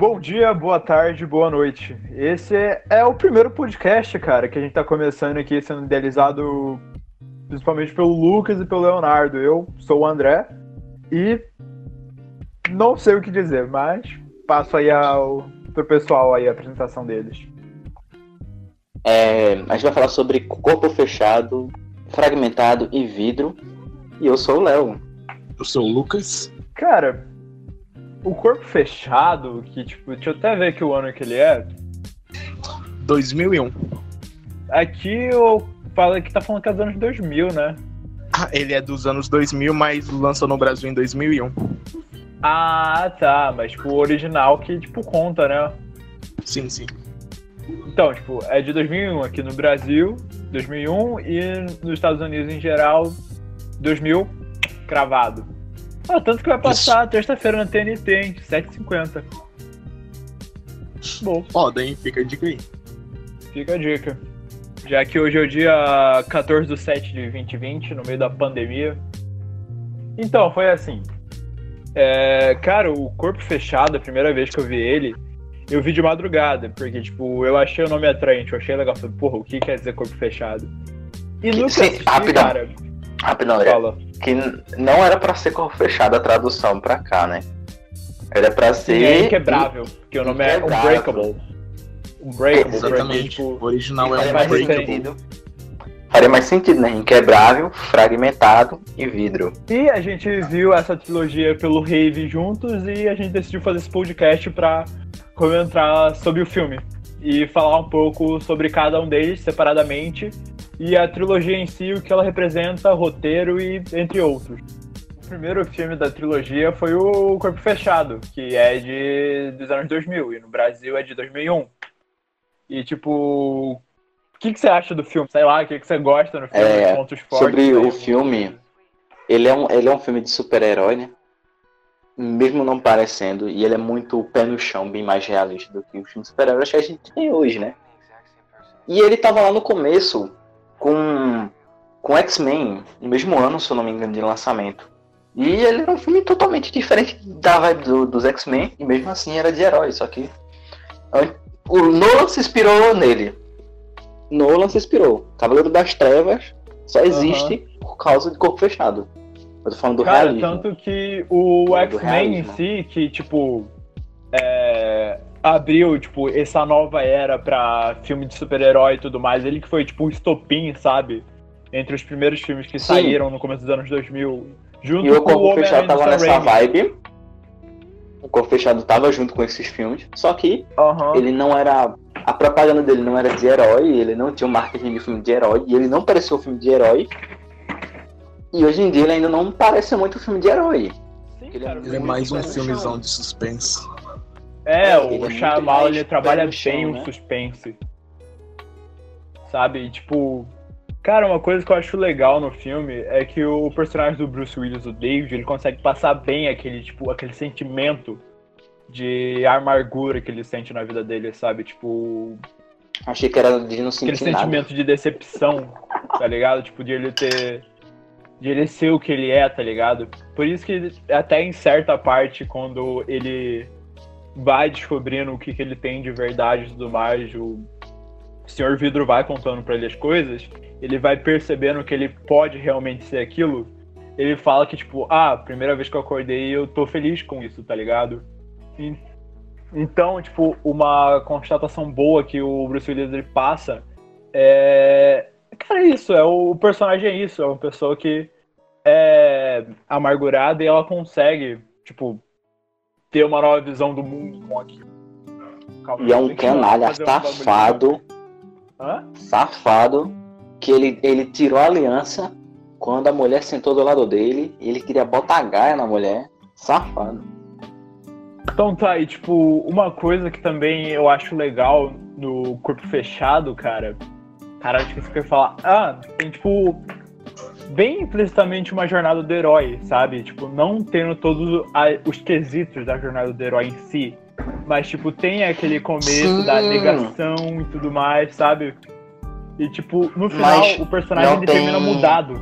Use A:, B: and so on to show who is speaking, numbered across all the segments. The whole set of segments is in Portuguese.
A: Bom dia, boa tarde, boa noite. Esse é, é, o primeiro podcast, cara, que a gente tá começando aqui, sendo idealizado principalmente pelo Lucas e pelo Leonardo. Eu sou o André e não sei o que dizer, mas passo aí ao, pro pessoal aí a apresentação deles.
B: É, a gente vai falar sobre corpo fechado, fragmentado e vidro. E eu sou o Léo.
C: Eu sou o Lucas.
A: Cara, o corpo fechado, que tipo, deixa eu até ver que o ano que ele é.
C: 2001.
A: Aqui eu falo que tá falando que é dos anos 2000, né?
C: Ah, ele é dos anos 2000, mas lançou no Brasil em 2001.
A: Ah, tá, mas tipo, o original que tipo conta, né?
C: Sim, sim.
A: Então, tipo, é de 2001 aqui no Brasil, 2001 e nos Estados Unidos em geral, 2000 cravado. Ah, tanto que vai passar terça-feira na TNT, hein? 7h50.
C: Bom. Foda, hein? Fica a dica aí.
A: Fica a dica. Já que hoje é o dia 14 de 7 de 2020, no meio da pandemia. Então, foi assim. É, cara, o Corpo Fechado, a primeira vez que eu vi ele, eu vi de madrugada, porque, tipo, eu achei o nome atraente, eu achei legal. Falei, porra, o que quer dizer Corpo Fechado?
B: E nunca assisti, cara... Rapidão. Fala. Que não era pra ser Corpo Fechado a tradução pra cá, né? Era pra ser... Sim,
A: é inquebrável, porque o nome é Unbreakable.
C: Unbreakable. Exatamente. Tipo, o original é Unbreakable.
B: Faria mais sentido, né? Inquebrável, fragmentado e vidro.
A: E a gente viu essa trilogia pelo Rave juntos e a gente decidiu fazer esse podcast pra comentar sobre o filme e falar um pouco sobre cada um deles separadamente e a trilogia em si, o que ela representa, roteiro e entre outros. O primeiro filme da trilogia foi o Corpo Fechado, que é de dos anos 2000 e no Brasil é de 2001. E tipo, que, que você acha do filme? Sei lá, o que, que você gosta no filme?
B: É, pontos fortes, sobre o filme, ele é, um, ele é um filme de super-herói, né? Mesmo não parecendo, e ele é muito pé no chão, bem mais realista do que o filme de super-herói que a gente tem hoje, né? E ele tava lá no começo com, com X-Men, no mesmo ano, se eu não me engano, de lançamento. E ele era um filme totalmente diferente da vibe do, dos X-Men, e mesmo assim era de herói, só que o Nolan se inspirou nele. Nolan se inspirou. Cavaleiro das Trevas só existe uhum. por causa de corpo fechado. Eu tô falando do Cara, realismo.
A: tanto que o X-Men em si, que, tipo, é, abriu, tipo, essa nova era pra filme de super-herói e tudo mais, ele que foi, tipo, o estopim, sabe? Entre os primeiros filmes que Sim. saíram no começo dos anos 2000. Junto
B: e o Corpo Fechado tava nessa vibe. O Corpo Fechado tava junto com esses filmes, só que uhum. ele não era a propaganda dele não era de herói, ele não tinha um marketing de filme de herói, e ele não parecia um filme de herói. E hoje em dia ele ainda não parece muito um filme de herói.
C: Sim, ele, é, ele é, mais um filmezão de suspense.
A: É, o é Shyamalan ele trabalha bem o né? suspense. Sabe? tipo, cara, uma coisa que eu acho legal no filme é que o personagem do Bruce Willis, o David, ele consegue passar bem aquele tipo, aquele sentimento de amargura que ele sente na vida dele, sabe? Tipo.
B: Achei que era de não sentir
A: Aquele sentimento de decepção, tá ligado? Tipo, de ele ter. De ele ser o que ele é, tá ligado? Por isso que até em certa parte, quando ele vai descobrindo o que, que ele tem de verdade e tudo mais, o Senhor Vidro vai contando para ele as coisas, ele vai percebendo que ele pode realmente ser aquilo. Ele fala que, tipo, ah, primeira vez que eu acordei, eu tô feliz com isso, tá ligado? Então, tipo, uma constatação boa que o Bruce Willis ele passa é. Cara, é isso, é o personagem é isso, é uma pessoa que é amargurada e ela consegue, tipo, ter uma nova visão do mundo com aquilo.
B: Calma, e é um canalha safado. Um safado. Que ele, ele tirou a aliança quando a mulher sentou do lado dele. ele queria botar a gaia na mulher. Safado.
A: Então tá, e tipo, uma coisa que também eu acho legal no corpo fechado, cara. Cara, acho que você quer falar. Ah, tem tipo. Bem implicitamente uma jornada do herói, sabe? Tipo, não tendo todos os quesitos da jornada do herói em si. Mas, tipo, tem aquele começo Sim. da negação e tudo mais, sabe? E, tipo, no final, mas o personagem ele tem... termina mudado.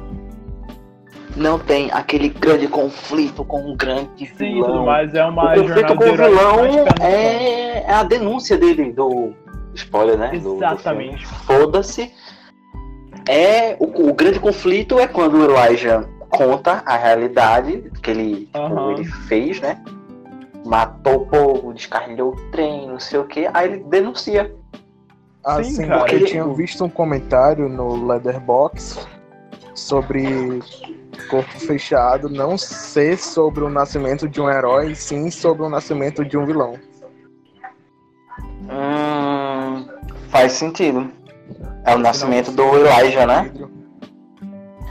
B: não tem aquele grande conflito com um grande
A: Sim,
B: vilão.
A: tudo mais é uma
B: o conflito
A: jornada
B: com o vilão é, é a denúncia dele do spoiler, né?
A: Exatamente.
B: Foda-se. É o, o grande conflito é quando o Elijah conta a realidade que ele, tipo,
A: Aham.
B: ele fez, né? Matou o povo, descarrilhou o trem, não sei o que. Aí ele denuncia.
C: Assim,
A: cara,
C: eu
B: tipo-
C: tinha visto um comentário no Leatherbox sobre Corpo Fechado não ser sobre o nascimento de um herói, sim sobre o nascimento de um vilão.
B: Faz sentido. É o nascimento do Elijah, né?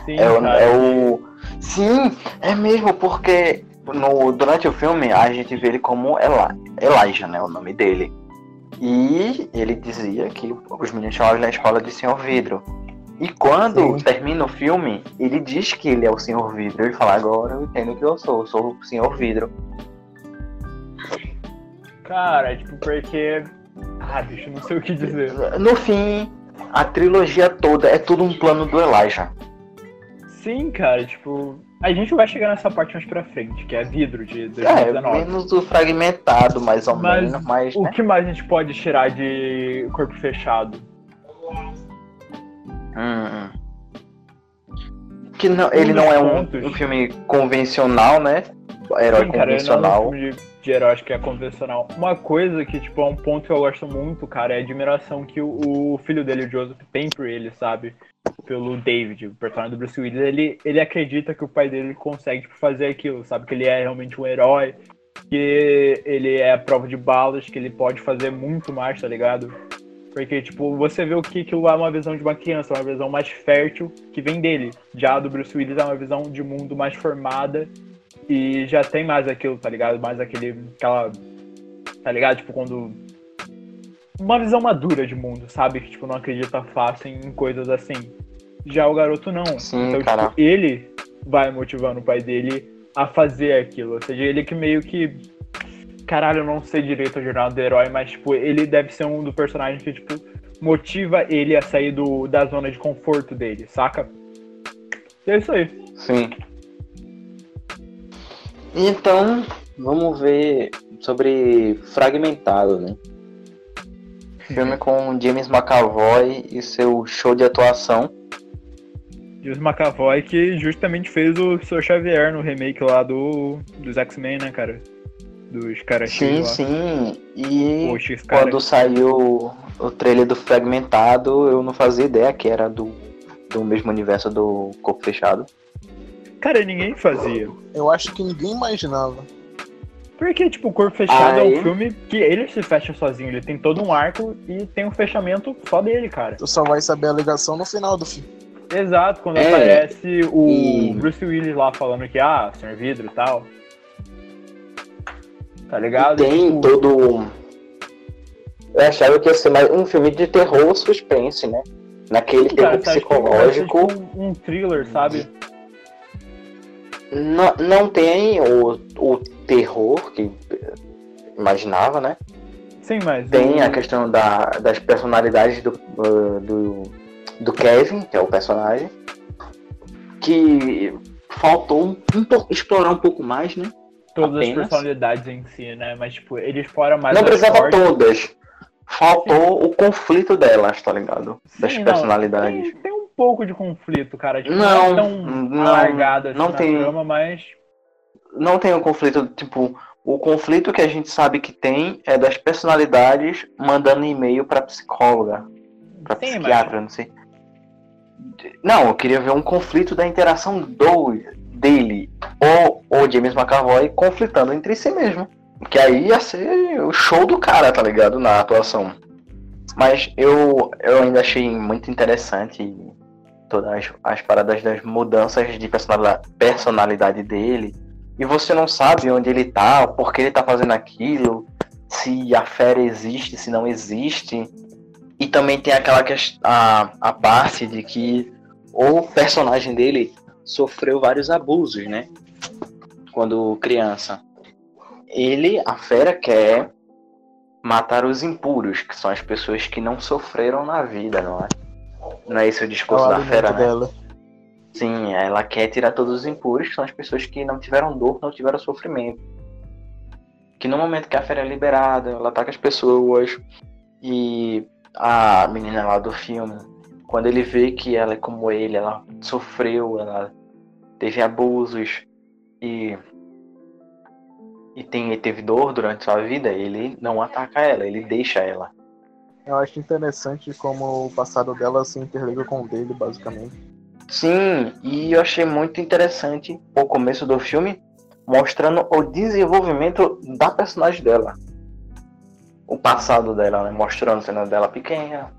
A: Sim,
B: É o, é o. Sim, é mesmo, porque no, durante o filme a gente vê ele como Eli, Elijah, né? O nome dele. E ele dizia que os meninos chamavam na escola de Senhor Vidro. E quando
C: Sim.
B: termina o filme, ele diz que ele é o Senhor Vidro. Ele fala, agora eu entendo que eu sou, eu sou o Senhor Vidro.
A: Cara, tipo, porque. Ah, bicho, não sei o que dizer.
B: No fim, a trilogia toda é tudo um plano do Elijah.
A: Sim, cara, tipo. A gente vai chegar nessa parte mais pra frente, que é vidro de
B: É,
A: 2019.
B: menos o fragmentado, mais ou
A: Mas
B: menos, mas.
A: O
B: né?
A: que mais a gente pode tirar de corpo fechado?
B: Hum. Que não, ele não é um, um filme convencional, né? Herói
A: Sim, cara, não é
B: convencional.
A: um filme de, de herói acho que é convencional. Uma coisa que, tipo, é um ponto que eu gosto muito, cara, é a admiração que o, o filho dele, o Joseph, tem por ele, sabe? Pelo David, o personagem do Bruce Willis. Ele, ele acredita que o pai dele consegue tipo, fazer aquilo, sabe? Que ele é realmente um herói, que ele é a prova de balas, que ele pode fazer muito mais, tá ligado? Porque, tipo, você vê o que aquilo é uma visão de uma criança, uma visão mais fértil que vem dele. Já do Bruce Willis é uma visão de mundo mais formada e já tem mais aquilo, tá ligado? Mais aquele, aquela, tá ligado? Tipo, quando... Uma visão madura de mundo, sabe? Que, tipo, não acredita fácil em coisas assim. Já o garoto não.
B: Sim,
A: então,
B: cara.
A: tipo, ele vai motivando o pai dele a fazer aquilo. Ou seja, ele que meio que... Caralho, eu não sei direito a jornada do herói, mas, tipo, ele deve ser um do personagem que, tipo, motiva ele a sair do, da zona de conforto dele, saca? E é isso aí.
B: Sim. Então, vamos ver sobre Fragmentado, né? Filme com James McAvoy e seu show de atuação.
A: James McAvoy que justamente fez o Sr. Xavier no remake lá do dos X-Men, né, cara? Dos caras
B: Sim,
A: lá.
B: sim. E
A: cara.
B: quando saiu o trailer do Fragmentado, eu não fazia ideia que era do, do mesmo universo do Corpo Fechado.
A: Cara, ninguém fazia.
C: Eu acho que ninguém imaginava.
A: Porque, tipo, o Corpo Fechado é
B: Aí-
A: um filme que ele se fecha sozinho. Ele tem todo um arco e tem um fechamento só dele, cara.
C: Tu só vai saber a ligação no final do filme.
A: Exato, quando
B: É,
A: aparece o
B: e-
A: Bruce Willis lá falando que, ah, Sr. Vidro e tal. Tá ligado?
B: Tem
A: Tipo,
B: todo. Eu achava que ia ser mais um filme de terror suspense, né? Naquele
A: cara,
B: terror
A: tá, tipo,
B: psicológico.
A: tipo, um, um thriller, sabe?
B: Não, não tem o, o terror que imaginava, né?
A: Sim, mas.
B: Tem a questão da, das personalidades do, uh, do, do Kevin, que é o personagem, que faltou um, um pouco, explorar um pouco mais, né?
A: todas as
B: apenas.
A: personalidades em si, né? Mas, tipo, ele explora mais
B: não
A: as
B: precisava
A: fortes.
B: todas. Faltou o conflito delas, tá ligado? Das
A: Sim, não,
B: personalidades.
A: Tem, tem um pouco de conflito, cara. Tipo,
B: Não,
A: não, é tão
B: não,
A: alargado assim
B: não tem.
A: trama, mas.
B: Não tem um conflito, tipo, o conflito que a gente sabe que tem é das personalidades mandando e-mail pra psicóloga, pra
A: Sim,
B: psiquiatra, não sei. Não, eu queria ver um conflito da interação do dele ou o James McAvoy conflitando entre si mesmo. Que aí ia ser o show do cara, tá ligado? Na atuação. Mas eu, eu ainda achei muito interessante todas as, as paradas das mudanças de personalidade, personalidade dele. E você não sabe onde ele tá, por que ele tá fazendo aquilo, se a fera existe, se não existe. E também tem aquela a, a parte de que o personagem dele sofreu vários abusos, né? Quando criança. Ele, a fera, quer matar os impuros, que são as pessoas que não sofreram na vida, não é? Não é esse o
C: É o
B: discurso da fera, né?
C: dela.
B: Sim, ela quer tirar todos os impuros, que são as pessoas que não tiveram dor, não tiveram sofrimento. Que no momento que a fera é liberada, ela ataca as pessoas. E a menina lá do filme, quando ele vê que ela é como ele, ela sofreu, ela teve abusos e e tem, teve dor durante sua vida, ele não ataca ela, ele deixa ela.
C: Eu acho interessante como o passado dela se interliga com o dele, basicamente.
B: Sim, e eu achei muito interessante o começo do filme mostrando o desenvolvimento da personagem dela. O passado dela, né? Mostrando a cena dela pequena.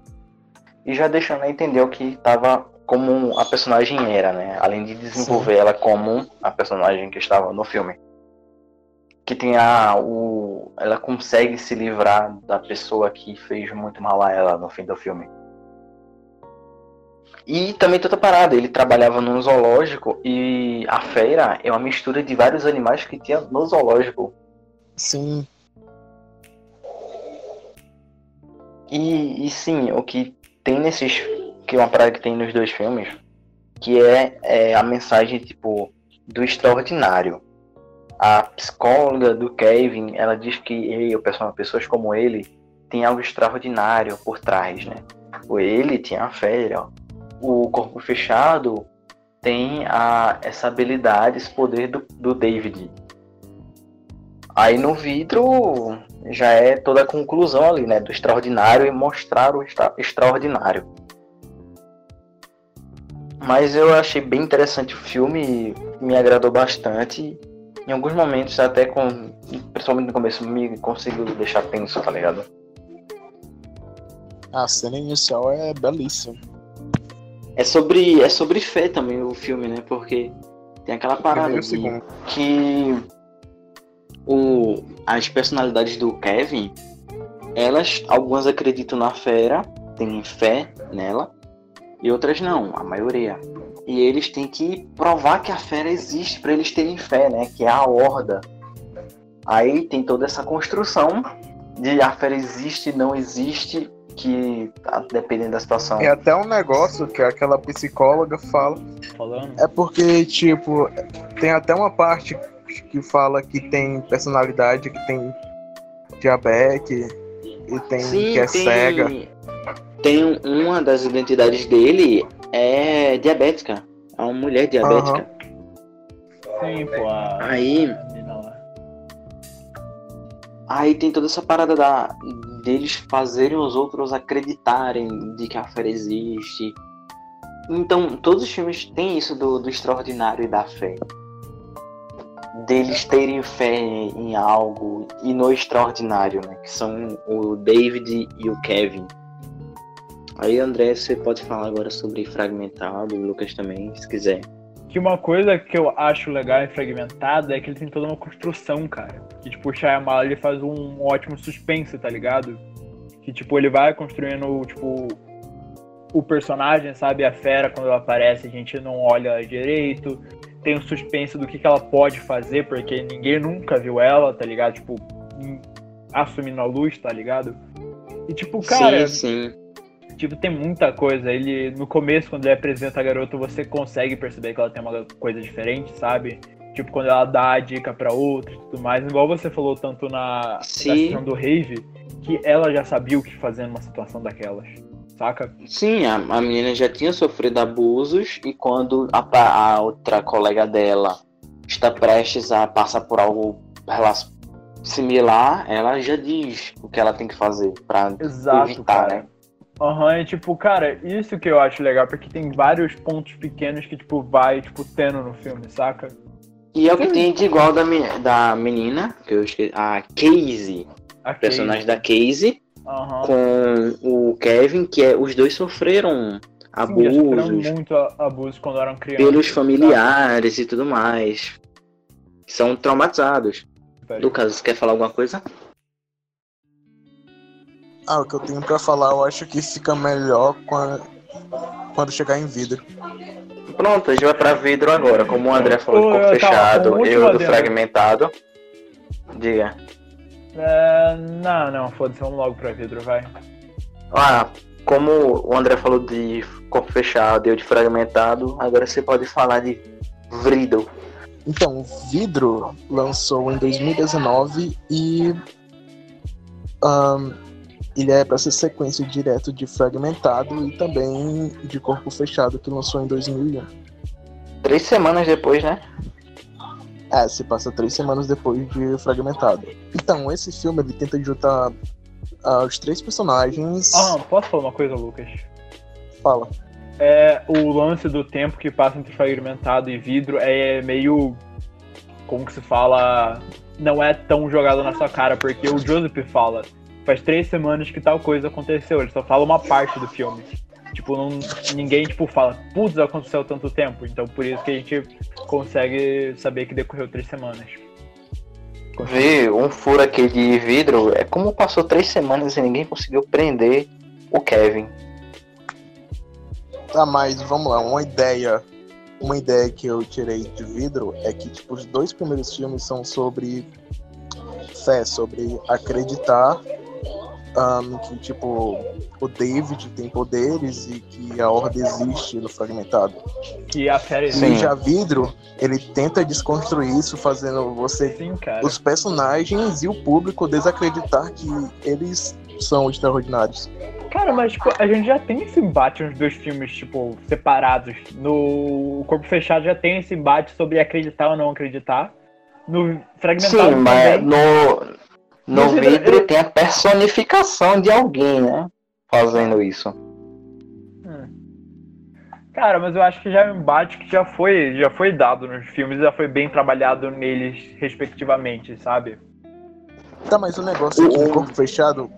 B: E já deixando ela entender o que estava como a personagem era, né? Além de desenvolver Sim. ela como a personagem que estava no filme. Que tem a. O, ela consegue se livrar da pessoa que fez muito mal a ela no fim do filme. E também toda parada, ele trabalhava num zoológico e a feira é uma mistura de vários animais que tinha no zoológico.
C: Sim.
B: E, e sim, o que tem nesses. Que é uma parada que tem nos dois filmes, que é, é a mensagem, tipo, do extraordinário. A psicóloga do Kevin, ela diz que ele, pessoas como ele, tem algo extraordinário por trás, né? Ele tinha a feira, ó o corpo fechado tem a, essa habilidade, esse poder do, do David. Aí no vidro já é toda a conclusão ali, né? Do extraordinário e mostrar o extra, extraordinário. Mas eu achei bem interessante o filme, me agradou bastante. Em alguns momentos, até com. Principalmente no começo, me conseguiu deixar tenso, tá ligado?
C: A cena inicial é belíssima.
B: É sobre, é sobre fé também o filme, né? Porque tem aquela parada de que o, as personalidades do Kevin, elas, algumas acreditam na fera, têm fé nela, e outras não, a maioria. E eles têm que provar que a fera existe para eles terem fé, né? Que é a horda. Aí tem toda essa construção de a fera existe, não existe, que tá dependendo da situação.
C: É até um negócio que aquela psicóloga fala.
A: Falando.
C: É porque, tipo, tem até uma parte que fala que tem personalidade, que tem diabetes e tem Sim, que é tem, cega.
B: Tem uma das identidades dele é diabética. É uma mulher diabética.
A: Uhum. Sim, pô. A...
B: Aí. Aí tem toda essa parada da, deles fazerem os outros acreditarem de que a fé existe. Então, todos os filmes têm isso do, do extraordinário e da fé. Deles terem fé em algo e no extraordinário, né? Que são o David e o Kevin. Aí, André, você pode falar agora sobre Fragmentado, o Lucas também, se quiser.
A: Que uma coisa que eu acho legal em Fragmentado é que ele tem toda uma construção, cara. Que, tipo, o Shyamalan, ele faz um ótimo suspense, tá ligado? Que, tipo, ele vai construindo, tipo, o personagem, sabe? A fera, quando ela aparece, a gente não olha direito. Tem o um suspense do que, que ela pode fazer, porque ninguém nunca viu ela, tá ligado? Tipo, assumindo a luz, tá ligado? E, tipo, cara...
B: Sim, sim
A: Tipo, tem muita coisa. Ele, no começo, quando ele apresenta a garota, você consegue perceber que ela tem uma coisa diferente, sabe? Tipo, quando ela dá a dica pra outra e tudo mais. Igual você falou tanto na, questão do Rave, que ela já sabia o que fazer numa situação daquelas. Saca?
B: Sim, a, a menina já tinha sofrido abusos e quando a, a outra colega dela está prestes a passar por algo similar, ela já diz o que ela tem que fazer para evitar, cara. né?
A: Aham, uhum, é tipo, cara, isso que eu acho legal, porque tem vários pontos pequenos que, tipo, vai, tipo, tendo no filme, saca?
B: E é o que tem de igual da, da menina, que eu esqueci, a Casey, a personagem Casey. da Casey, uhum. com o Kevin, que é, os dois sofreram abusos.
A: Sofreram muito abusos quando eram crianças.
B: Pelos familiares sabe? e tudo mais. São traumatizados. Pera. Lucas, quer falar alguma coisa?
C: Ah, o que eu tenho pra falar, eu acho que fica melhor quando, quando chegar em vidro.
B: Pronto, a gente vai pra vidro agora. Como o André falou do corpo tá, fechado, eu do fragmentado. Diga.
A: É, não, não, foda-se, vamos logo pra vidro, vai.
B: Ah, como o André falou de corpo fechado e eu de fragmentado, agora você pode falar de Vrido.
C: Então, Vidro lançou em 2019 e um, ele é para ser sequência direto de Fragmentado e também de Corpo Fechado, que lançou em 2001.
B: Três semanas depois, né?
C: É, se passa três semanas depois de Fragmentado. Então, esse filme ele tenta juntar uh, os três personagens.
A: Ah, posso falar uma coisa, Lucas?
C: Fala.
A: É, o lance do tempo que passa entre fragmentado e vidro é meio. Como que se fala? Não é tão jogado na sua cara, porque o Joseph fala. Faz três semanas que tal coisa aconteceu. Ele só fala uma parte do filme. Tipo, não, ninguém tipo, fala, putz, aconteceu tanto tempo. Então por isso que a gente consegue saber que decorreu três semanas.
B: Ver um furo aqui de vidro é como passou três semanas e ninguém conseguiu prender o Kevin.
C: Tá, mas vamos lá, uma ideia. Uma ideia que eu tirei de vidro é que tipo, os dois primeiros filmes são sobre fé, sobre acreditar um, que tipo o David tem poderes e que a Horda existe no Fragmentado.
A: Que a série
C: já Vidro, ele tenta desconstruir isso, fazendo você,
A: Sim,
C: os personagens e o público desacreditar que eles são extraordinários.
A: Cara, mas tipo, a gente já tem esse embate nos dois filmes, tipo, separados. No Corpo Fechado já tem esse embate sobre acreditar ou não acreditar. No Fragmentado
B: Sim, mas
A: também.
B: no, no
A: Mas ele-
B: vidro
A: ele-
B: tem a personificação de alguém, né? Fazendo isso.
A: Cara, mas eu acho que já é um embate que já foi, já foi dado nos filmes, já foi bem trabalhado neles, respectivamente, sabe?
C: Tá, mas o negócio aqui
B: O-
C: corpo fechado,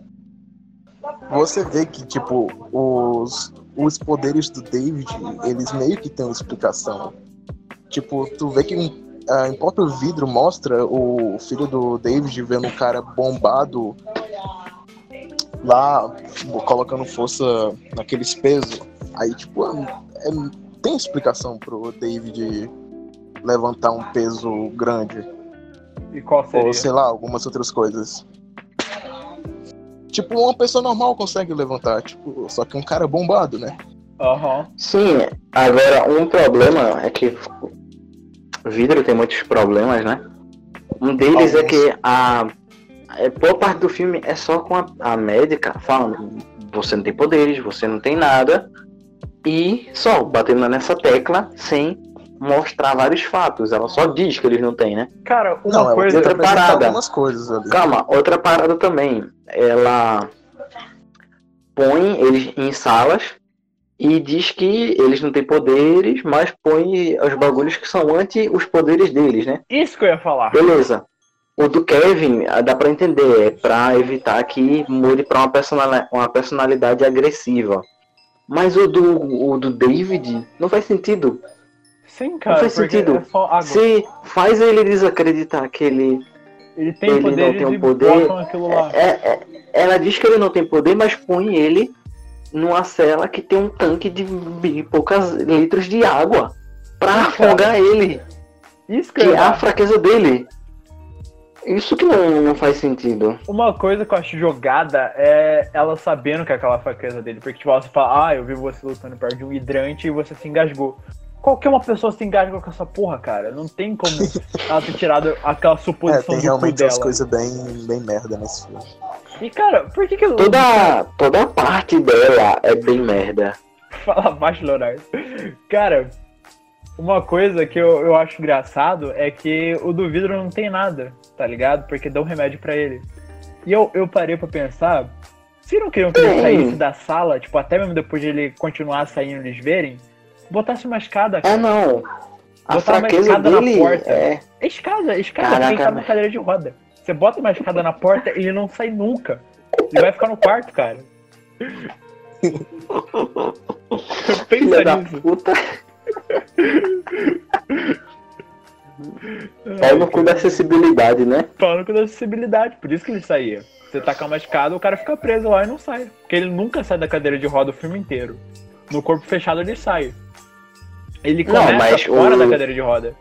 C: você vê que, tipo, os, os poderes do David, eles meio que têm uma explicação. Tipo, tu vê que ah, em próprio vidro mostra o filho do David vendo um cara bombado lá, colocando força naqueles pesos. Aí, tipo, é- é- tem explicação pro David levantar um peso grande.
A: E qual seria?
C: Ou sei lá, algumas outras coisas. Tipo, uma pessoa normal consegue levantar, tipo, só que um cara bombado, né?
A: Aham.
B: Sim, agora um problema é que vidro tem muitos problemas, né? Um deles é que a, a boa parte do filme é só com a, a médica falando você não tem poderes, você não tem nada e só batendo nessa tecla sem mostrar vários fatos. Ela só diz que eles não têm, né?
A: Cara, uma
C: Não, ela
A: coisa.
B: outra parada.
C: algumas coisas ali.
B: Calma, outra parada também. Ela põe eles em salas e diz que eles não têm poderes, mas põe os bagulhos que são anti os poderes deles, né?
A: Isso que eu ia falar.
B: Beleza. O do Kevin, ah, dá pra entender, é pra evitar que mude pra uma, personali- uma personalidade agressiva. Mas o do, o do David não faz sentido.
A: Sim, cara,
B: faz
A: porque
B: sentido.
A: é só.
B: Se faz ele desacreditar que ele
A: Ele tem
B: ele não tem um poder. É, é- ela diz que ele não tem poder, mas põe ele numa cela que tem um tanque de poucas litros de água
A: cara.
B: afogar ele,
A: Isso que
B: é
A: ia
B: a fraqueza dele. Isso que não, não faz sentido.
A: Uma coisa que eu acho jogada é ela sabendo que é aquela fraqueza dele. Porque, tipo, ela fala, ah, eu vi você lutando perto de um hidrante e você se engasgou. Qualquer uma pessoa se engasga com essa porra, cara. Não tem como ela ter tirado aquela
C: É,
A: suposição
C: tem
A: do cu
C: realmente umas
A: dela.
C: coisas bem, bem merda nesse filme.
A: E, cara, por que que eu
B: Toda, toda parte dela é bem merda.
A: Fala baixo, Leonardo. Cara, uma coisa que eu, eu acho engraçado é que o do vidro não tem nada, tá ligado? Porque dá um remédio pra ele. E eu, eu parei pra pensar, se não queriam que ele
B: Tem.
A: saísse da sala, tipo, até mesmo depois de ele continuar saindo eles verem, botasse uma escada.
B: É não. A
A: Botar uma escada na porta.
B: é.
A: É escada, escada,
B: Caraca,
A: quem tá na
B: velho.
A: cadeira de roda. Você bota uma escada na porta e ele não sai nunca. Ele vai ficar no quarto, cara.
B: Filha
A: Pensa
B: da
A: nisso.
B: puta. É no cu da acessibilidade, né?
A: Falando com acessibilidade, por isso que ele saía. Você tacar uma escada, o cara fica preso lá e não sai. Porque ele nunca sai da cadeira de roda o filme inteiro. No corpo fechado ele sai. Ele
B: Não,
A: começa
B: mas
A: fora
B: o-
A: da cadeira de roda.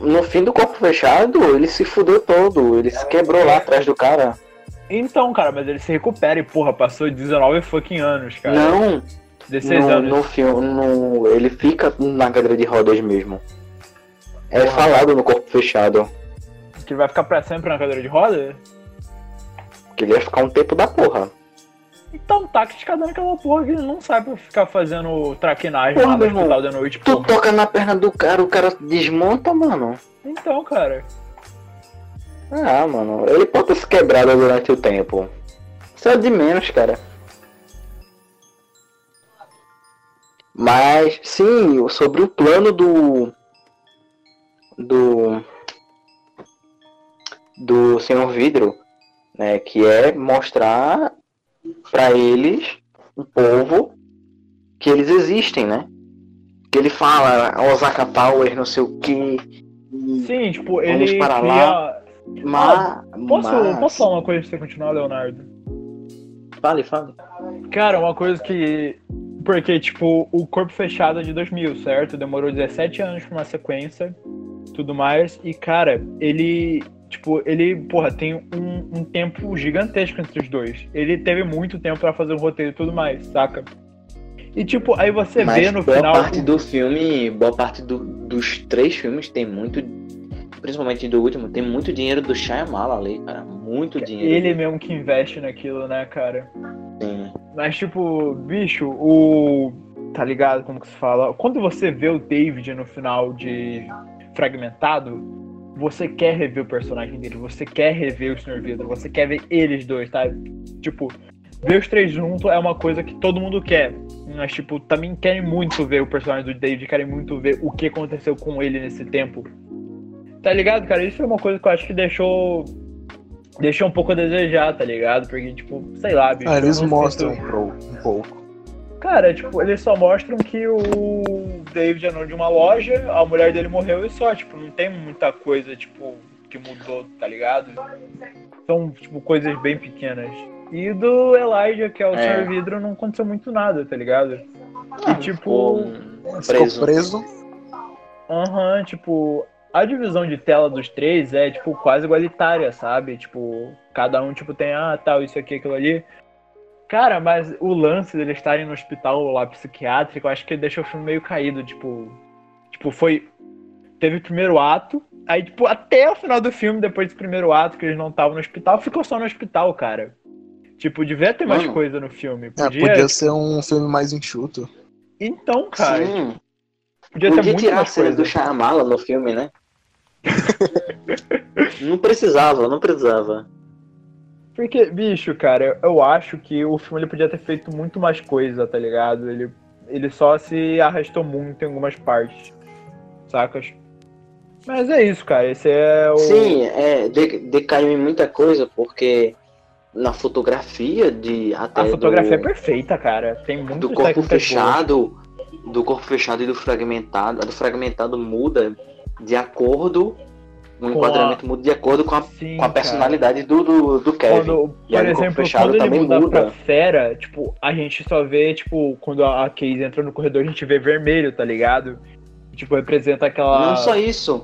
B: No fim do corpo fechado, ele se fudeu todo. Ele se quebrou lá atrás do cara.
A: Então, cara, mas ele se recupera e, porra, passou 19 fucking anos, cara.
B: Não,
A: 16
B: no,
A: anos.
B: no filme, no, ele fica na cadeira de rodas mesmo. É
A: Porra.
B: falado no corpo fechado
A: Que ele vai ficar pra sempre na cadeira de roda?
B: que ele ia ficar um tempo da porra.
A: Então tá criticando aquela porra que ele não sabe ficar fazendo traquinagem
B: Porra,
A: lá no
B: irmão,
A: hospital da noite,
B: Tu
A: porra.
B: toca na perna do cara, o cara desmonta, mano.
A: Então, cara.
B: Ah, mano, ele pode ter se quebrado durante o tempo. Isso é de menos, cara. Mas, sim, sobre o plano do. Do. Do Senhor Vidro, né? Que é mostrar pra eles, um povo, que eles existem, né? Que ele fala, Osaka Power, não sei o que.
A: Sim, tipo,
B: Vamos
A: ele
B: para
A: cria...
B: lá. Mas.
A: Posso,
B: mas...
A: posso falar uma coisa pra você continuar, Leonardo?
B: Fale, fale.
A: Cara, uma coisa que. Porque, tipo, o Corpo Fechado é de 2000, certo? Demorou 17 anos pra uma sequência, tudo mais. E, cara, ele. Tipo, ele, porra, tem um, um tempo gigantesco entre os dois. Ele teve muito tempo pra fazer o roteiro e tudo mais, saca? E, tipo, aí você
B: Mas
A: vê no
B: boa
A: final.
B: parte do filme, boa parte do- dos três filmes tem muito, principalmente do último, tem muito dinheiro do Shyamalan ali, cara, muito dinheiro.
A: Ele mesmo que investe naquilo, né, cara?
B: Sim.
A: Mas, tipo, bicho, o. Tá ligado? Como que se fala? Quando você vê o David no final de Fragmentado, você quer rever o personagem dele, você quer rever o Sr. Vidro, você quer ver eles dois, tá? Tipo, ver os três juntos é uma coisa que todo mundo quer. Mas, tipo, também querem muito ver o personagem do David, querem muito ver o que aconteceu com ele nesse tempo. Tá ligado, cara? Isso é uma coisa que eu acho que deixou. Deixou um pouco a desejar, tá ligado? Porque, tipo, sei lá, bicho.
C: Ah, eles mostram um pouco.
A: Cara, tipo, eles só mostram que o David é dono de uma loja, a mulher dele morreu e só, tipo, não tem muita coisa, tipo, que mudou, tá ligado? São, tipo, coisas bem pequenas. E do Elijah, que é o
B: É.
A: Sr. Vidro, não aconteceu muito nada, tá ligado?
B: Ah,
A: e tipo,
B: ficou preso.
C: preso.
A: aham, tipo, a divisão de tela dos três é, tipo, quase igualitária, sabe? Tipo, cada um, tipo, tem, ah, tal, isso aqui, aquilo ali. Cara, mas o lance deles estarem no hospital lá psiquiátrico, eu acho que deixa o filme meio caído, tipo. Tipo, foi. Teve o primeiro ato, aí, tipo, até o final do filme, depois do primeiro ato, que eles não estavam no hospital, ficou só no hospital, cara. Tipo, devia ter mais
B: Mano.
A: coisa no filme.
C: É,
A: Podia.
C: podia ser um filme mais enxuto.
A: Então, cara,
B: Sim,
A: podia ter
B: podia
A: muito
B: tirar a
A: mais
B: cena
A: coisa.
B: do Shyamalan no filme, né? não precisava, não precisava.
A: Porque, bicho, cara, eu, acho que o filme ele podia ter feito muito mais coisa, tá ligado? Ele, ele só se arrastou muito em algumas partes, sacas? Mas é isso, cara. Esse é o.
B: Sim, é, de- decaiu em muita coisa, porque na fotografia de até
A: a fotografia
B: do,
A: é perfeita, cara. Tem muito
B: do corpo fechado, do corpo fechado e do fragmentado, a do fragmentado muda de acordo, o
A: Com
B: enquadramento muda de acordo com a,
A: Sim,
B: com a personalidade do, do, do Kevin.
A: Quando,
B: E
A: por exemplo,
B: fechado
A: quando ele muda
B: muda.
A: pra fera, tipo, a gente só vê, tipo, quando a a Case entra no corredor, a gente vê vermelho, tá ligado? Tipo, representa aquela.
B: Não só isso,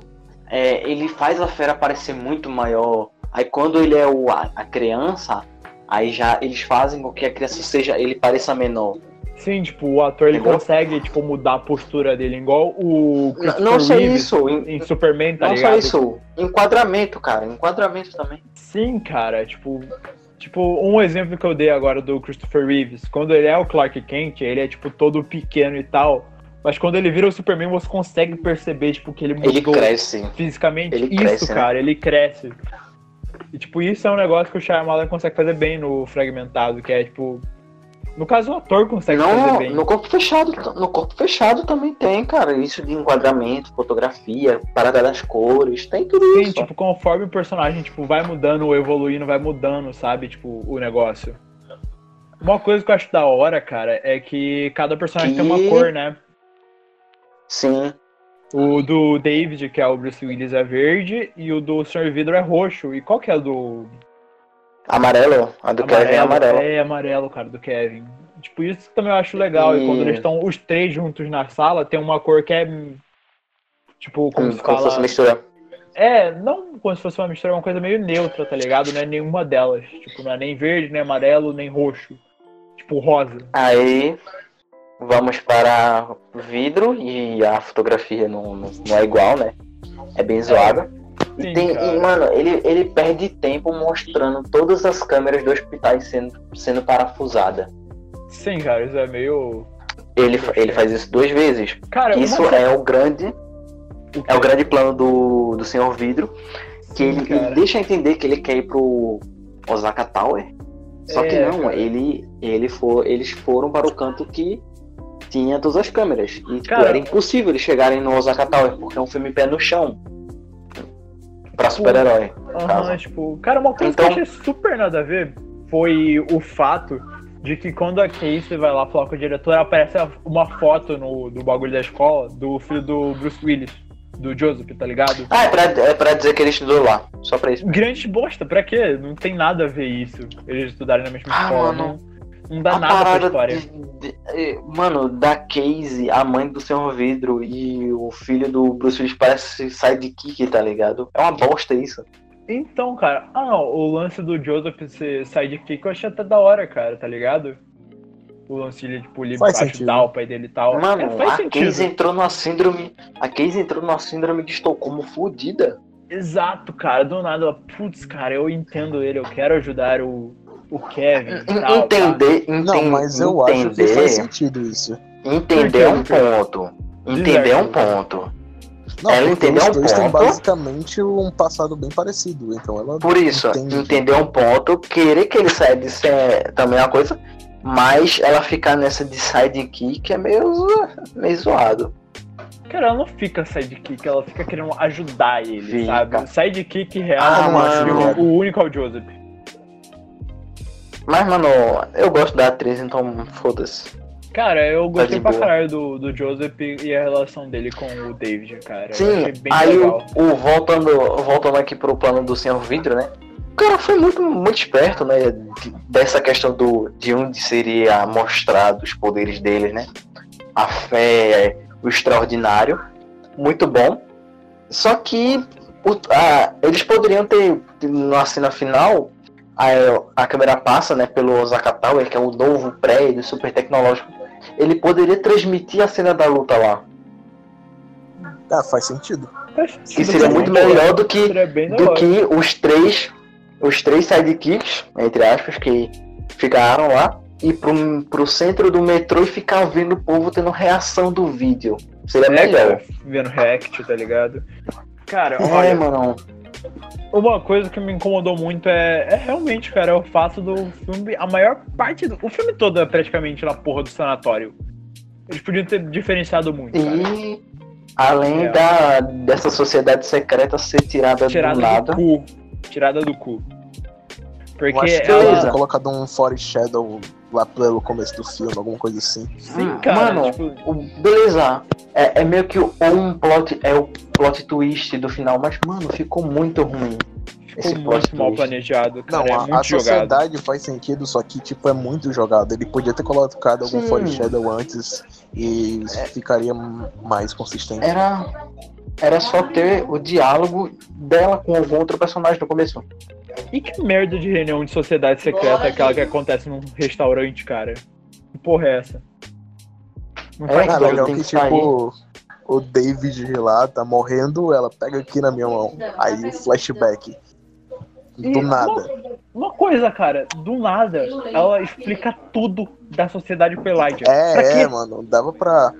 B: é, ele faz a fera parecer muito maior. Aí quando ele é o, a, a criança, aí já eles fazem com que a criança seja, ele pareça menor.
A: Sim, tipo, o ator ele
B: Entendeu?
A: consegue, tipo, mudar a postura dele, igual o
B: Não,
A: Christopher
B: não só
A: Reeve
B: isso, em-
A: em Superman, tá
B: não
A: ligado?
B: só isso, enquadramento, cara, enquadramento também.
A: Sim, cara, tipo, tipo, um exemplo que eu dei agora do Christopher Reeves, quando ele é o Clark Kent, ele é tipo todo pequeno e tal, mas quando ele vira o Superman, você consegue perceber tipo que ele mudou
B: Ele cresce.
A: fisicamente.
B: Ele
A: isso,
B: cresce, né?
A: cara, ele cresce. E tipo, isso é um negócio que o Shyamalan consegue fazer bem no Fragmentado, que é tipo, no caso o ator consegue fazer
B: Não,
A: bem.
B: no corpo fechado, no corpo fechado também tem, cara, isso de enquadramento, fotografia, parada das cores, tem tudo
A: Sim,
B: isso.
A: tipo, conforme o personagem tipo, vai mudando, evoluindo, vai mudando, sabe? Tipo, o negócio. Uma coisa que eu acho da hora, cara, é que cada personagem tem uma
B: Que-
A: cor, né?
B: Sim,
A: O do David, que é o Bruce Willis, é verde, e o do Sr. Vidro é roxo. E qual que é o do.
B: Amarelo, a do Kevin é amarelo.
A: É amarelo, cara, do Kevin. Tipo, isso também eu acho legal. E,
B: E-
A: quando eles estão os três juntos na sala, tem uma cor que é. Tipo, como
B: Hum,
A: se
B: como se fosse mistura.
A: É, não como se fosse uma mistura, é uma coisa meio neutra, tá ligado? Não é nenhuma delas. Tipo, não é nem verde, nem amarelo, nem roxo. Tipo, rosa.
B: Aí vamos para vidro e a fotografia não, não, não é igual, né? É bem zoada.
A: Sim,
B: E, tem, e, mano, ele, ele perde tempo mostrando todas as câmeras do hospital sendo, sendo parafusada.
A: Sim, cara, isso é meio.
B: Ele, ele faz isso duas vezes.
A: Cara,
B: Isso é o grande
A: o
B: é o grande plano do, do Senhor Vidro. Que
A: Sim,
B: ele, ele deixa entender que ele quer ir pro Osaka Tower. Só que
A: É,
B: não,
A: cara.
B: ele, ele for, eles foram para o canto que tinha todas as câmeras. E tipo,
A: Cara-
B: era impossível eles chegarem no Osaka Tower, porque é um filme pé no chão. Pra super-herói.
A: Aham,
B: caso.
A: tipo, cara, uma coisa
B: Então-
A: que eu achei super nada a ver foi o fato de que quando a Casey vai lá falar com o diretor, aparece uma foto no, do bagulho da escola do filho do Bruce Willis, do Joseph, tá ligado?
B: Ah, é pra, é pra dizer que ele estudou lá. Só pra isso.
A: Grande bosta, pra quê? Não tem nada a ver isso. Eles estudarem na mesma
B: Ah,
A: escola.
B: mano.
A: Não, não dá
B: a
A: nada pra
B: parada
A: história.
B: de- de- eh, mano, da Casey, a mãe do Senhor Vidro e o filho do Bruce Willis parece sidekick, tá ligado? É uma bosta isso.
A: Então, cara, ah não, o lance do Joseph ser sidekick eu achei até da hora, cara, tá ligado? O lance de, tipo, ele
C: Faz
A: ajudar o pai dele e tal.
B: Mano,
A: é, faz
B: a
A: sentido.
B: Casey entrou numa síndrome. A Casey entrou numa síndrome de Estocolmo fodida.
A: Exato, cara, do nada, putz, cara, eu entendo ele, eu quero ajudar o, o Kevin tal. tá?
B: Entender, enten-
C: Não, mas eu acho que
B: entender,
C: faz sentido isso.
B: entender é um ponto. Entender é um ponto.
C: Não,
B: Ela entendeu
C: os
B: um ponto.
C: basicamente um passado bem parecido. Então ela
B: Por isso,
C: entende.
B: entender um ponto, querer que ele saia disso é também uma coisa, mas ela ficar nessa de sidekick é meio, meio zoado.
A: Cara, ela não fica sidekick, ela fica querendo ajudar ele,
B: Fica.
A: sabe? Sidekick real,
B: Ah,
A: eu acho que
C: mano.
A: o, o único é o Joseph.
B: Mas, mano, eu gosto da atriz, então foda-se.
A: Cara, eu gostei
B: de
A: pra caralho do, do Joseph e a relação dele com o David, cara.
B: Sim, aí o,
A: legal.
B: o- voltando, voltando aqui pro plano do Senhor Vidro, né? O cara foi muito, muito esperto, né? de- Dessa questão do, de onde seria mostrado os poderes dele, né? A fé, o extraordinário. Muito bom. Só que o- a- eles poderiam ter, na cena final, a, a câmera passa né, pelo Osaka Tower, que é o novo prédio super tecnológico. Ele poderia transmitir a cena da luta lá.
C: Ah, faz sentido.
B: Que seria muito melhor do que do que os três os três sidekicks, entre aspas, que ficaram lá e pro, pro centro do metrô e ficar vendo o povo tendo reação do vídeo. Seria
A: É,
B: melhor.
A: cara, vendo react, tá ligado? Cara,
B: É,
A: olha,
B: mano.
A: Uma coisa que me incomodou muito é, é realmente, cara, é o fato do filme. A maior parte do. O filme todo é praticamente na porra do sanatório. Eles podiam ter diferenciado muito, cara.
B: E além
A: É.
B: da, dessa sociedade secreta ser tirada, do
A: Tirada
B: nada.
A: do cu. Tirada do cu.
C: Eu
A: Porque
C: acho que
A: ela.
C: ter colocado um foreshadow lá pelo começo do filme, alguma coisa assim.
A: Sim,
B: Hum,
A: cara.
B: mano,
A: tipo,
B: O- beleza. É, é meio que um plot. É o plot twist do final, mas, mano, ficou muito ruim.
A: ficou
B: esse
A: muito
B: plot
A: mal
B: twist.
A: planejado,
C: Não,
A: cara. é
C: a,
A: muito
C: a
A: jogado.
C: sociedade faz sentido, só que tipo é muito jogado. Ele podia ter colocado algum
B: Sim.
C: foreshadow antes e ficaria mais consistente.
B: Era. Era só ter o diálogo dela com algum outro personagem no começo.
A: E que merda de reunião de sociedade secreta é aquela que acontece num restaurante, cara? Que porra é essa? Não
B: É,
A: faz
C: Ah,
B: cara,
C: legal que tipo o David lá tá morrendo, ela pega aqui na minha mão. Aí o flashback. Do
A: E
C: nada.
A: Uma, uma coisa, cara, do nada, ela explica tudo da sociedade pro Elijah.
C: É, é, mano, dava pra.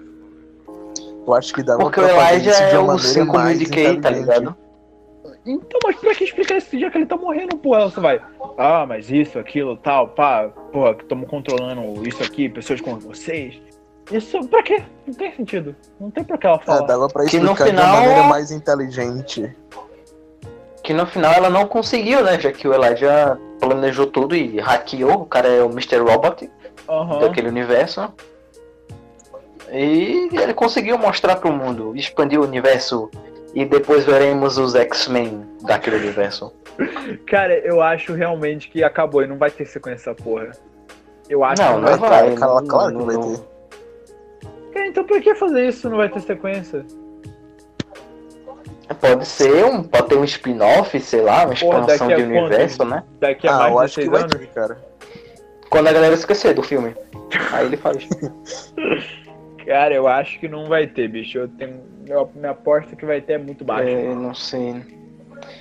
C: Eu acho que dava
B: Porque o
C: pra fazer
B: Elijah
C: isso de
B: é
C: uma
B: o
C: maneira
B: 5 mil de K, tá ligado?
A: Então, mas pra que explicar esse dia que ele tá morrendo, porra? Ela só vai, ah, mas isso, aquilo, tal, pá, porra, que estamos controlando isso aqui, pessoas como vocês. Isso, pra quê? Não tem sentido. Não tem pra que ela
C: É,
A: falar.
C: dava pra
B: Que no
C: explicar de
B: final-
C: uma maneira mais inteligente.
B: Que no final ela não conseguiu, né? Já que o Elijah planejou tudo e hackeou. O cara é o Mr. Robot
A: Aham.
B: daquele universo. E ele conseguiu mostrar pro mundo, expandir o universo. E depois veremos os X-Men daquele universo.
A: Cara, eu acho realmente que acabou e não vai ter sequência essa porra. Eu acho
B: Não,
A: que
B: não
A: vai
B: vai.
C: ter. Claro,
B: não-
C: claro que
B: não-
C: vai
B: não-
C: ter.
A: Cara, então por que fazer isso não vai ter sequência?
B: Pode ser um. Pode ter um spin-off, sei lá, uma
A: Porra,
B: expansão
A: daqui
B: de universo, né?
A: Daqui a
C: Ah, eu
A: mais
C: acho
A: de
C: que
A: 16
C: vai
A: anos.
C: ter, cara.
B: Quando a galera esquecer do filme. Aí ele faz.
A: Cara, eu acho que não vai ter, bicho. Eu tenho. Eu- minha aposta que vai ter é muito baixa.
B: É, não sei.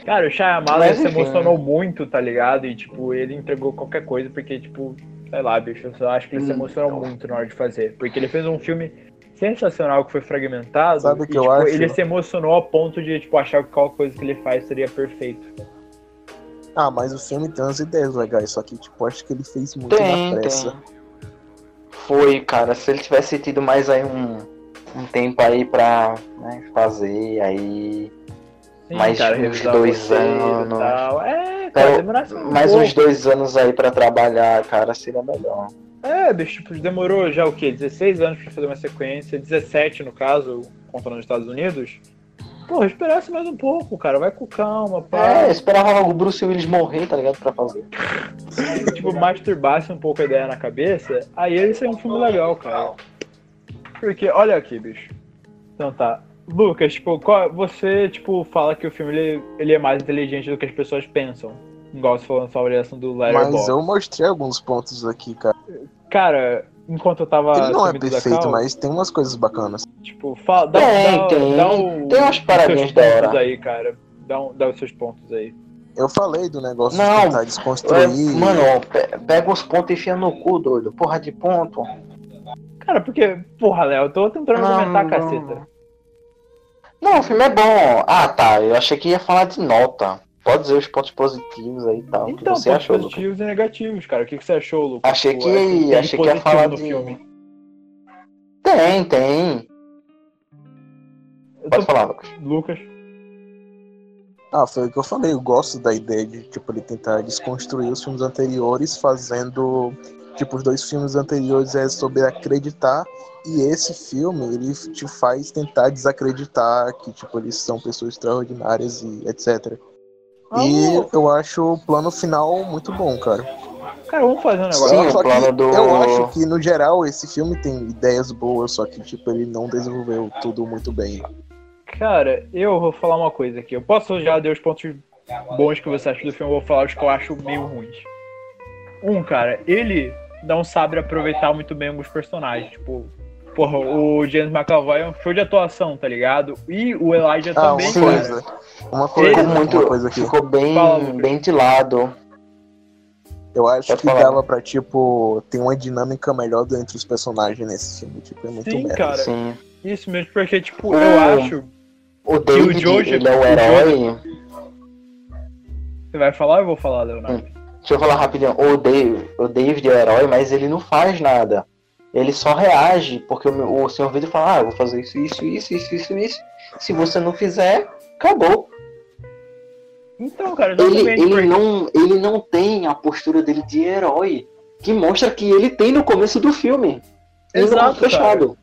A: Cara, o Shyamalan
B: Mas,
A: se
B: enfim.
A: emocionou muito, tá ligado? E, tipo, ele entregou qualquer coisa, porque, tipo, sei lá, bicho, eu só acho que ele se
B: Hum.
A: emocionou muito na hora de fazer. Porque ele fez um filme sensacional que foi fragmentado.
C: Sabe o
A: e,
C: que eu
A: tipo,
C: acho?
A: Ele se emocionou ao ponto de, tipo, achar que qualquer coisa que ele faz seria perfeito.
C: Ah, mas o filme tem umas ideias legais, só que, tipo, acho que ele fez muito
B: Tem,
C: na pressa.
B: tem. Foi, cara. Se ele tivesse tido mais aí um, um tempo aí pra né, fazer, aí.
A: Sim,
B: Mais uns
A: revisar
B: dois anos.
A: É, cara,
B: Então,
A: demorasse um
B: Mais
A: pouco.
B: uns dois anos aí pra trabalhar, cara, seria melhor.
A: É, bicho, tipo, demorou já o quê? 16 anos pra fazer uma sequência, 17 no caso, contando nos Estados Unidos. Porra, esperasse mais um pouco, cara, vai com calma, pá.
B: É, esperava o Bruce Willis morrer, tá ligado? Pra fazer.
A: tipo, masturbasse um pouco a ideia na cabeça, aí ele seria um filme legal, cara. Porque, olha aqui, bicho. Então tá. Lucas, tipo, qual- você, tipo, fala que o filme ele, ele é mais inteligente do que as pessoas pensam. Igual você falou na sua avaliação do
C: Mas
A: Letterboxd.
C: eu mostrei alguns pontos aqui, cara.
A: Cara, enquanto eu tava
C: Ele não é perfeito,
A: cal,
C: mas tem umas coisas bacanas.
A: Tipo, fala, dá,
B: Tem,
A: dá,
B: tem.
A: dá o-
B: Tem umas paradinhas da
A: pontos
B: hora.
A: aí, cara. Dá, um- dá os seus pontos aí.
C: Eu falei do negócio
B: Não,
C: de tentar
B: É,
C: desconstruir.
B: mano, pe- pega os pontos e enfia no cu, doido. Porra de ponto.
A: Cara, porque, porra, Léo, eu tô tentando
B: Não,
A: argumentar,
B: não.
A: caceta.
B: Não, o filme é bom. Ah, tá. Eu achei que ia falar de nota. Pode dizer os pontos positivos aí e tal. o
A: Então,
B: que você
A: pontos
B: achou,
A: positivos e negativos, cara. O que, que você achou, Lucas?
B: Achei que,
A: é, tem
B: achei que ia falar
A: no
B: de...
A: filme.
B: Tem, tem.
A: Eu
B: Pode
A: tô...
B: falar, Lucas.
A: Lucas.
C: Ah, foi o que eu falei. Eu gosto da ideia de, tipo, ele tentar desconstruir os filmes anteriores, fazendo. Tipo, os dois filmes anteriores é sobre acreditar. E esse filme, ele te faz tentar desacreditar que, tipo, eles são pessoas extraordinárias e etc. E
A: Vamos-
C: eu acho o plano final muito bom, cara.
A: Cara, vamos fazer um negócio.
B: Sim,
C: Só
B: o
C: que
B: plano do-
C: Eu acho que, no geral, esse filme tem ideias boas, só que, tipo, ele não desenvolveu tudo muito bem.
A: Cara, eu vou falar uma coisa aqui. Eu posso já dar os pontos bons que você acha do filme, eu vou falar os que eu acho meio ruins. Um, cara, ele não sabe aproveitar muito bem alguns personagens. Tipo, porra, o James McAvoy é um show de atuação, tá ligado? E o Elijah
C: Ah,
A: também,
C: uma coisa. Uma coisa,
A: Ele-
B: muito...
C: uma coisa aqui.
B: Ficou bem,
A: Fala,
B: bem de lado.
C: Eu acho
B: Pode
C: que
B: falar.
C: dava pra, tipo, ter uma dinâmica melhor entre os personagens nesse filme. Tipo, é muito
A: Sim, cara.
B: Sim.
A: Isso mesmo, porque, tipo, eu acho.
B: O David,
A: Jojo-
B: ele é o
A: o
B: herói...
A: Você vai falar ou eu vou falar, Leonardo?
B: Deixa eu falar rapidinho. O David, o David é o herói, mas ele não faz nada. Ele só reage, porque o, o senhor Vidro fala, ah, eu vou fazer isso, isso, isso, isso, isso, isso. Se você não fizer, acabou.
A: Então, cara,
B: Ele, ele, não, ele não tem a postura dele de herói, que mostra que ele tem no começo do filme.
A: Exato,
B: fechado.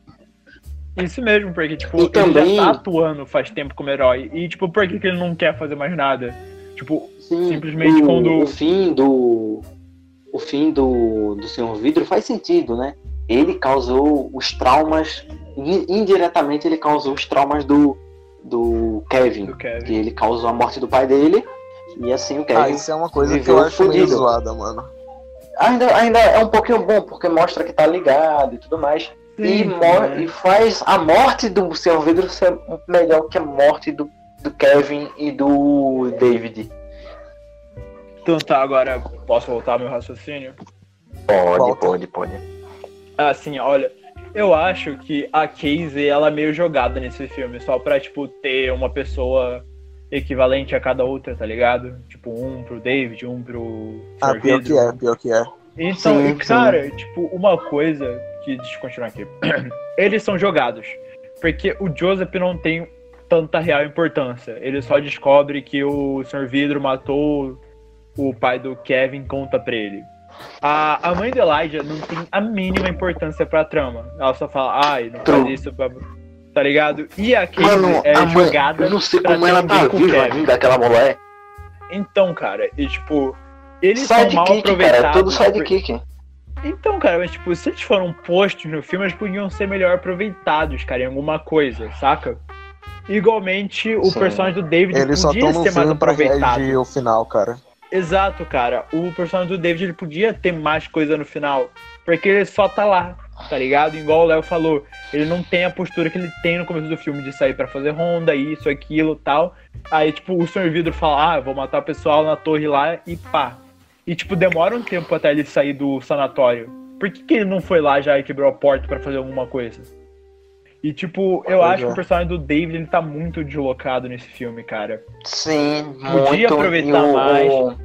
A: Isso mesmo, porque, tipo,
B: E
A: ele
B: também-
A: já tá atuando faz tempo como herói. E, tipo, por que, que ele não quer fazer mais nada? Tipo,
B: Sim,
A: Simplesmente
B: o,
A: quando-
B: o fim do o fim do do senhor Vidro faz sentido, né? Ele causou os traumas in- indiretamente ele causou os traumas do do Kevin,
A: do Kevin.
B: que ele causou a morte do pai dele e assim o
C: Ah,
B: Kevin
C: isso é uma coisa que eu acho meio zoada, mano.
B: ainda ainda é um pouquinho bom porque mostra que tá ligado e tudo mais e,
A: Sim,
B: mo-
A: né?
B: e faz a morte do senhor Vidro ser melhor que a morte do do Kevin e do David.
A: Então tá, agora posso voltar ao meu raciocínio?
B: Pode,
C: Volta.
B: pode, pode.
A: Assim, olha, eu acho que a Casey, ela é meio jogada nesse filme, só pra, tipo, ter uma pessoa equivalente a cada outra, tá ligado? Tipo, um pro David, um pro
C: Ah, pior que é, pior que é.
A: Então,
B: Sim,
A: cara, tipo, uma coisa que. Deixa eu continuar aqui. Eles são jogados. Porque o Joseph não tem tanta real importância. Ele só descobre que o Sr. Vidro matou o pai do Kevin conta pra ele. A, a mãe do Elijah não tem a mínima importância pra trama. Ela só fala, ai, não faz isso, pra... tá ligado? E a Casey
B: Mano,
A: é
B: a mãe,
A: jogada.
B: eu não sei
A: pra
B: como ela tá
A: com
B: viva
A: Kevin.
B: ainda, aquela mulher.
A: Então, cara, e tipo, eles são mal
B: cara,
A: aproveitados.
B: é todo
A: por-
B: sidekick.
A: Então, cara, mas tipo, se eles foram postos no filme, eles podiam ser melhor aproveitados, cara, em alguma coisa, saca? Igualmente, o
B: Sim.
A: personagem do David
C: Eles só
A: podia
C: estão no
A: ser mais
C: pra
A: aproveitado.
C: reagir o final, cara.
A: Exato, cara. O personagem do David ele podia ter mais coisa no final. Porque ele só tá lá, tá ligado? Igual o Léo falou, ele não tem a postura que ele tem no começo do filme de sair pra fazer ronda, isso, aquilo tal. Aí, tipo, o Sr. Vidro fala, ah, vou matar o pessoal na torre lá e pá. E, tipo, demora um tempo até ele sair do sanatório. Por que, que ele não foi lá já e quebrou a porta pra fazer alguma coisa? E, tipo, eu
C: Pois
A: acho
C: é.
A: que o personagem do David ele tá muito deslocado nesse filme, cara.
B: Sim,
A: Podia
B: muito.
A: aproveitar
B: o-
A: mais.
B: o-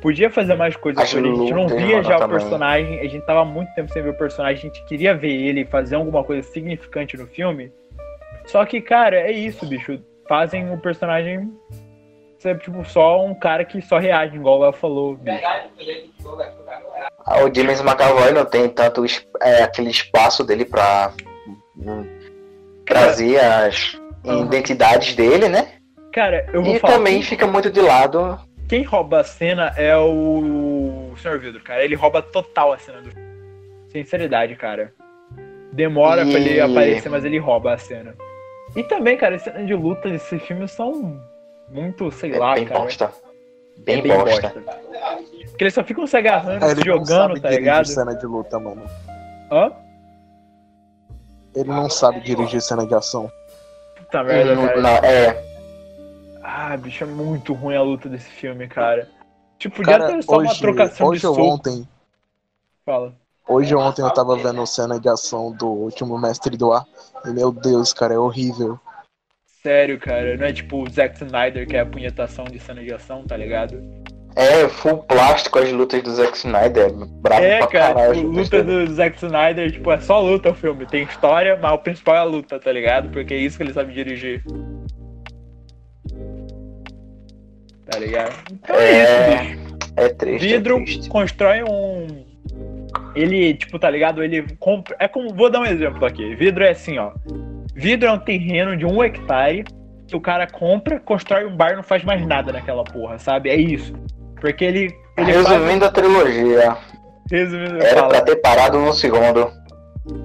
A: Podia fazer mais coisas
B: As
A: com ele. A gente não via já o
B: também.
A: personagem. A gente tava há muito tempo sem ver o personagem. A gente queria ver ele fazer alguma coisa significante no filme. Só que, cara, é isso, bicho. Fazem o personagem ser, tipo, só um cara que só reage, igual o Léo falou. Bicho.
B: O James McAvoy não tem tanto é, aquele espaço dele pra trazer as
A: Aham.
B: identidades dele, né?
A: Cara, eu vou
B: E
A: falar.
B: também
A: Quem,
B: fica muito de lado.
A: quem rouba a cena é o Sr. Vidro, cara. Ele rouba total a cena do filme. Sinceridade, cara. Demora pra ele
B: E-
A: aparecer, mas ele rouba a cena. E também, cara, as cenas de luta desse filme são muito, sei
B: É
A: lá,
B: bem
A: cara.
B: bosta.
A: É
B: Bem, bosta.
A: Porque eles só ficam se agarrando,
C: É, não
A: jogando,
C: sabe
A: tá ligado?
C: cena de luta, mano.
A: Hã?
C: Ele não sabe dirigir cena de ação.
A: Puta merda,
B: Não-
A: cara.
B: não, é,
A: Ah, bicho, é muito ruim a luta desse filme, cara. Tipo, podia
C: Cara,
A: ter só uma
C: hoje,
A: trocação
C: hoje
A: de soco.
C: ontem,
A: Fala.
C: hoje ou ontem eu tava vendo cena de ação do último Mestre do Ar. E meu Deus, cara, é horrível.
A: Sério, cara. Não é tipo o Zack Snyder, que é a punhetação de cena de ação, tá ligado?
B: É full plástico as lutas do Zack Snyder. Bravo
A: É,
B: pra
A: cara,
B: caralho.
A: tipo, luta do Zack Snyder, tipo, é só luta o filme. Tem história, mas o principal é a luta, tá ligado? Porque é isso que ele sabe dirigir. Tá ligado? Então é,
B: É,
A: isso, bicho.
B: É triste.
A: Vidro
B: é triste.
A: constrói um. Ele, tipo, tá ligado? Ele compra. É como. Vou dar um exemplo aqui. Vidro é assim, ó. Vidro é um terreno de um hectare que o cara compra, constrói um bar e não faz mais nada naquela porra, sabe? É isso. Porque ele. ele faz-
B: Resumindo a trilogia,
A: Resumindo,
B: era
A: fala.
B: pra ter parado no segundo.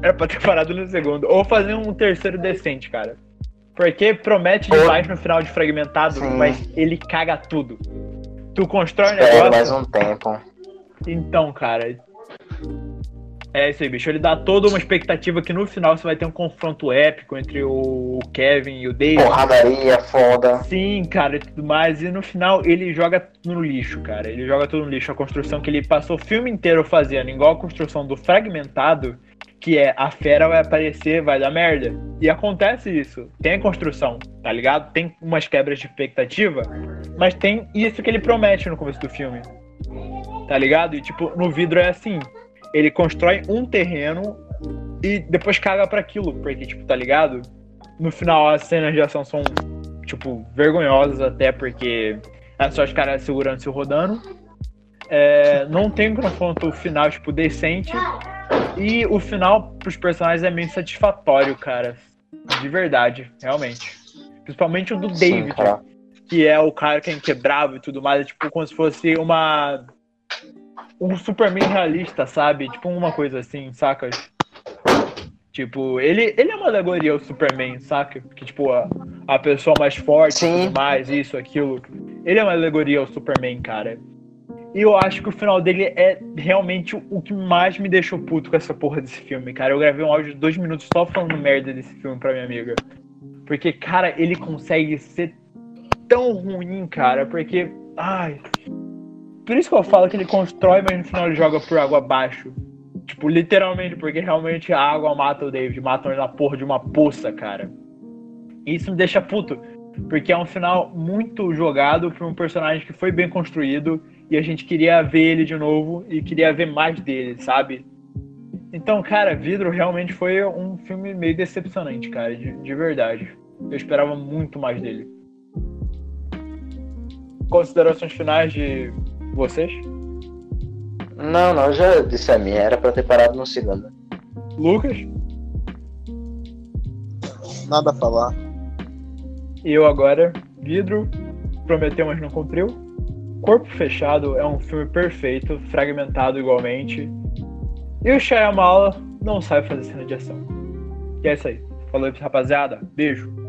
A: Era pra ter parado no segundo. Ou fazer um terceiro decente, cara. Porque promete demais no final de fragmentado,
B: Sim.
A: mas ele caga tudo. Tu constrói um
B: Espera
A: negócio.
B: mais um tempo.
A: Então, cara. É isso aí, bicho. Ele dá toda uma expectativa que no final você vai ter um confronto épico entre o Kevin e o David.
B: Porradaria foda.
A: Sim, cara, e tudo mais. E no final ele joga no lixo, cara. Ele joga tudo no lixo. A construção que ele passou o filme inteiro fazendo, igual a construção do fragmentado, que é a fera vai aparecer, vai dar merda. E acontece isso. Tem a construção, tá ligado? Tem umas quebras de expectativa, mas tem isso que ele promete no começo do filme. Tá ligado? E tipo, no vidro é assim. Ele constrói um terreno e depois caga pra aquilo. Porque, tipo, tá ligado? No final as cenas de ação são tipo, vergonhosas até porque é só os caras segurando se rodando. É, não tem um confronto final, tipo, decente. E o final pros personagens é meio satisfatório, cara. De verdade, realmente. Principalmente o do
B: Sim,
A: David,
B: cara.
A: que é o cara que é inquebrável e tudo mais. É tipo como se fosse uma. Um Superman realista, sabe? Tipo uma coisa assim, saca? Tipo, ele, ele é uma alegoria ao Superman, saca? Que, tipo, a, a pessoa mais forte
B: Sim.
A: mais, isso, aquilo. Ele é uma alegoria ao Superman, cara. E eu acho que o final dele é realmente o- o que mais me deixou puto com essa porra desse filme, cara. Eu gravei um áudio de dois minutos só falando merda desse filme pra minha amiga. Porque, cara, ele consegue ser tão ruim, cara, porque. Ai. Por isso que eu falo que ele constrói, mas no final ele joga por água abaixo. Tipo, literalmente, porque realmente a água mata o David, mata ele na porra de uma poça, cara. E isso me deixa puto. Porque é um final muito jogado pra um personagem que foi bem construído e a gente queria ver ele de novo e queria ver mais dele, sabe? Então, cara, Vidro realmente foi um filme meio decepcionante, cara, de, de verdade. Eu esperava muito mais dele. Considerações finais de vocês?
B: Não, não, já disse a minha. Era pra ter parado no segundo.
A: Lucas?
C: Nada a falar.
A: E eu agora, Vidro, prometeu, mas não cumpriu. Corpo Fechado é um filme perfeito, fragmentado igualmente. E o Shyamala não sabe fazer cena de ação. E é isso aí. Falou aí, rapaziada. Beijo.